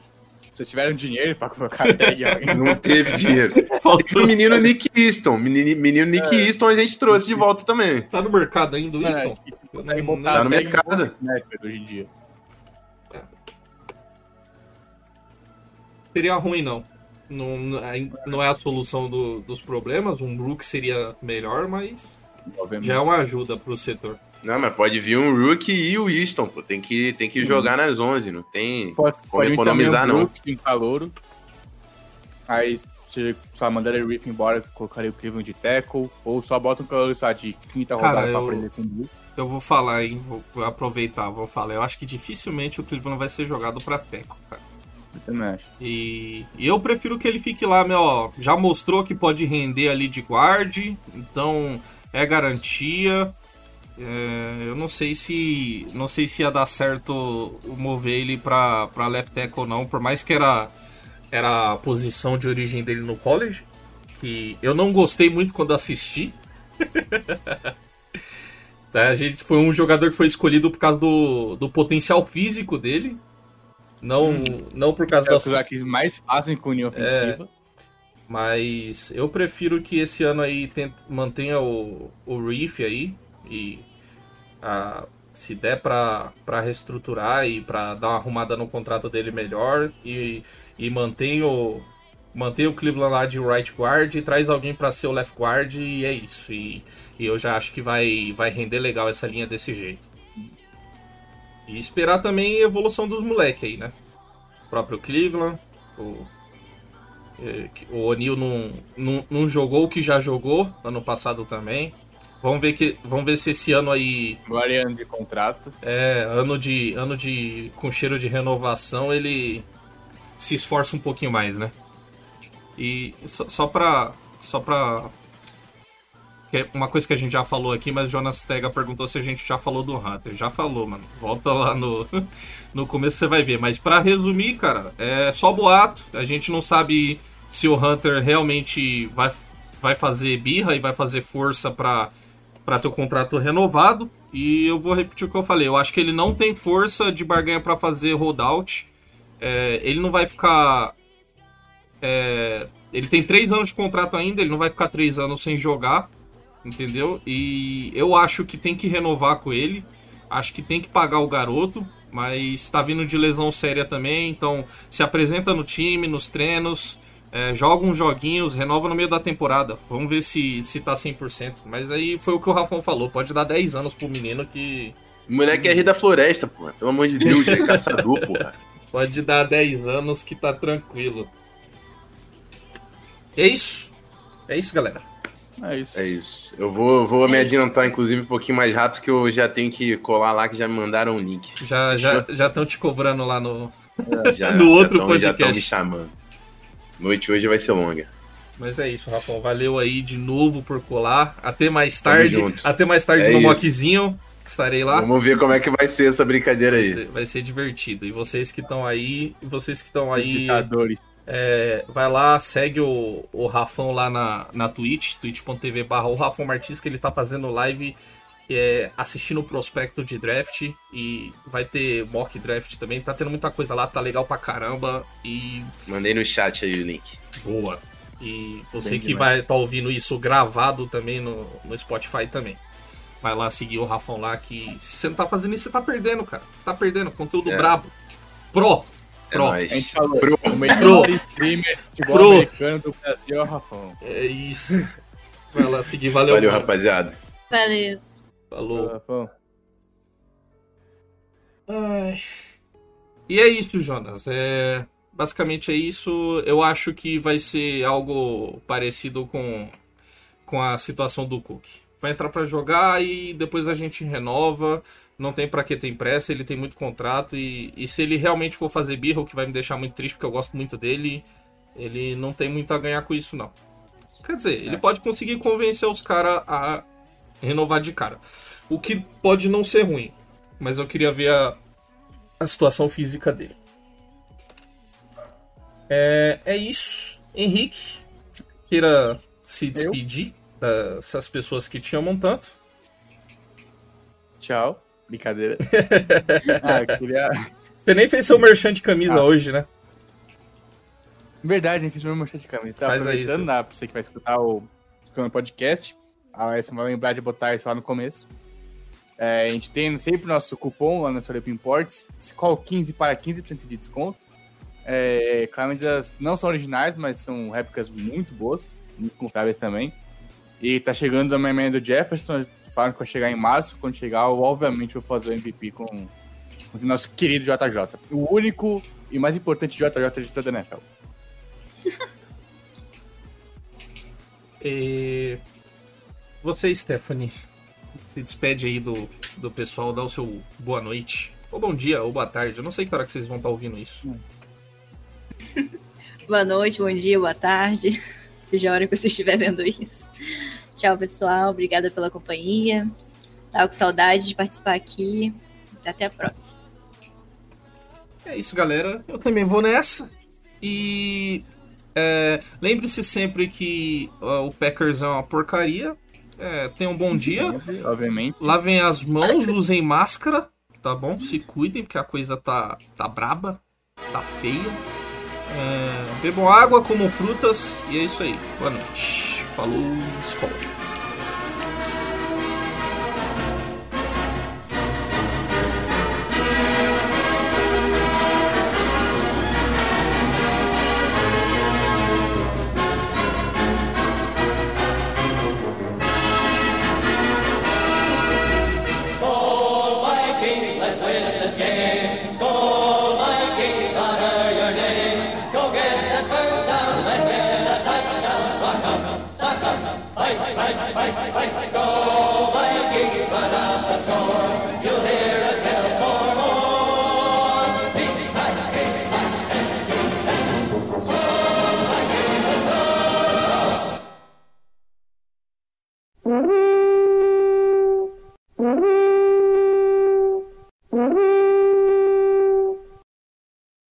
Vocês tiveram dinheiro pra colocar a tag em alguém? não teve dinheiro. Teve o Faltou. menino Nick Easton. Menino, menino Nick Easton a gente trouxe de volta também. Tá no mercado ainda, que consegue Não- botar Tá no mercado. hoje em dia. Seria ruim, não. Não, não é a solução do- dos problemas. Um Brook seria melhor, mas Obviamente. já é uma ajuda pro setor. Não, mas pode vir um Rookie e o Easton, pô. Tem que, tem que jogar nas 11, não tem... Pode, pode vir também economizar, não. E um calouro. Aí, se só mandar o Riff embora, colocaria o Cleveland de tackle. Ou só bota um calouro só de quinta Cara, rodada pra eu- aprender com o Brooks. Eu vou falar, hein? Vou aproveitar, vou falar. Eu acho que dificilmente o Cleveland vai ser jogado pra teco, cara. E, eu prefiro que ele fique lá, meu, ó, já mostrou que pode render ali de guard, então é garantia. É, eu não sei se não sei se ia dar certo mover ele pra, pra left tackle ou não, por mais que era era a posição de origem dele no college, que eu não gostei muito quando assisti. Tá, a gente foi um jogador que foi escolhido por causa do, do potencial físico dele, não não por causa É da os Vikings mais fazem com linha ofensiva. mas eu prefiro que esse ano aí mantenha o, o Reef aí e ah, se der pra, pra reestruturar e pra dar uma arrumada no contrato dele melhor e, e mantenha o, o Cleveland lá de right guard e traz alguém pra ser o left guard e é isso. E, e eu já acho que vai, vai render legal essa linha desse jeito. E esperar também a evolução dos moleques aí, né? O próprio Cleveland, o, é, o O'Neal não, não, não jogou o que já jogou ano passado também. Vamos ver, que, vamos ver se esse ano aí, Agora é ano de contrato. é, ano de ano de com cheiro de renovação, ele se esforça um pouquinho mais, né? E só, só pra. Só pra. É Uma coisa que a gente já falou aqui, mas Jonas Tega perguntou se a gente já falou do Hunter. Já falou, mano. Volta lá no, no começo você vai ver. Mas pra resumir, cara, é só boato. A gente não sabe se o Hunter realmente vai, vai fazer birra e vai fazer força pra, pra ter o contrato renovado. E eu vou repetir o que eu falei. Eu acho que ele não tem força de barganha pra fazer holdout. É, ele não vai ficar. é, ele tem três anos de contrato ainda, ele não vai ficar três anos sem jogar, entendeu? E eu acho que tem que renovar com ele. Acho que tem que pagar o garoto, mas tá vindo de lesão séria também, então se apresenta no time, nos treinos, é, joga uns joguinhos, renova no meio da temporada. Vamos ver se, se tá 100%. Mas aí foi o que o Rafão falou, pode dar 10 anos pro menino que O moleque é rei da floresta, pô. Pelo amor de Deus, é caçador, porra. Pode dar 10 anos que tá tranquilo. É isso. É isso, galera. É isso. É isso. Eu vou, vou me adiantar, inclusive, um pouquinho mais rápido, que eu já tenho que colar lá, que já me mandaram um link. Já já já estão te cobrando lá no. Já, No outro já tão- podcast. Já estão me chamando. Noite hoje vai ser longa. Mas é isso, Rafão. Valeu aí de novo por colar. Até mais tarde. Até mais tarde É no isso. mockzinho. Estarei lá. Vamos ver como é que vai ser essa brincadeira Vai aí. ser, vai ser divertido. E vocês que estão aí, e vocês que estão aí, Visitadores. É, vai lá, segue o, o Rafão lá na, na Twitch, twitch.tv barra o Rafão Martins, que ele está fazendo live é, assistindo o prospecto de draft e vai ter mock draft também. Tá tendo muita coisa lá, tá legal pra caramba e Mandei no chat aí o link. boa. E você Bem que demais. vai estar ouvindo isso gravado também no, no Spotify também. Vai lá seguir o Rafão lá, que se você não tá fazendo isso, você tá perdendo, cara. Você tá perdendo. Conteúdo É. brabo. Pro! É Pro! nóis. A gente falou, Pro. o melhor Pro. streamer de futebol Pro. americano do Brasil é o Rafão. É isso. Vai lá seguir, valeu. Valeu, mano. rapaziada. Valeu. Falou. Rafão. Ai. E é isso, Jonas. É... Basicamente é isso. Eu acho que vai ser algo parecido com, com a situação do Cook. Vai entrar pra jogar e depois a gente renova. Não tem pra que ter pressa, ele tem muito contrato. E, e se ele realmente for fazer birra, o que vai me deixar muito triste, porque eu gosto muito dele, ele não tem muito a ganhar com isso, não. Quer dizer, ele pode conseguir convencer os caras a renovar de cara. O que pode não ser ruim. Mas eu queria ver a, a situação física dele. É, é isso. Henrique, queira se despedir dessas pessoas que te amam tanto. Tchau. Brincadeira. ah, eu queria. Você nem fez seu merchan de camisa Ah. hoje, né? Verdade, a gente fez meu merchan de camisa. Tá Faz aproveitando, né, pra você que vai escutar o, o podcast. A Alessia vai lembrar de botar isso lá no começo. É, a gente tem sempre nosso cupom lá no Sorep Imports. Call 15 para 15% de desconto. É, camisas não são originais, mas são réplicas muito boas, muito confiáveis também. E tá chegando a minha do Jefferson. Falaram que vai chegar em março. Quando chegar, eu obviamente vou fazer o MVP com, com o nosso querido JJ. O único e mais importante JJ de toda a NFL. E... Você, Stephanie, se despede aí do, do pessoal, dá o seu boa noite. Ou bom dia, ou boa tarde. Eu não sei que hora que vocês vão estar ouvindo isso. Boa noite, bom dia, boa tarde. Seja a hora que você estiver vendo isso. Tchau, pessoal. Obrigada pela companhia. Tava com saudade de participar aqui. Até a próxima. É isso, galera. Eu também vou nessa. E é, lembre-se sempre que ó, o Packers é uma porcaria. É, tenham um bom dia. Sempre, obviamente. Lavem as mãos, usem máscara, tá bom? Se cuidem, porque a coisa tá, tá braba, tá feia. É, bebam água, comam frutas e é isso aí. Boa noite. Falou, escola.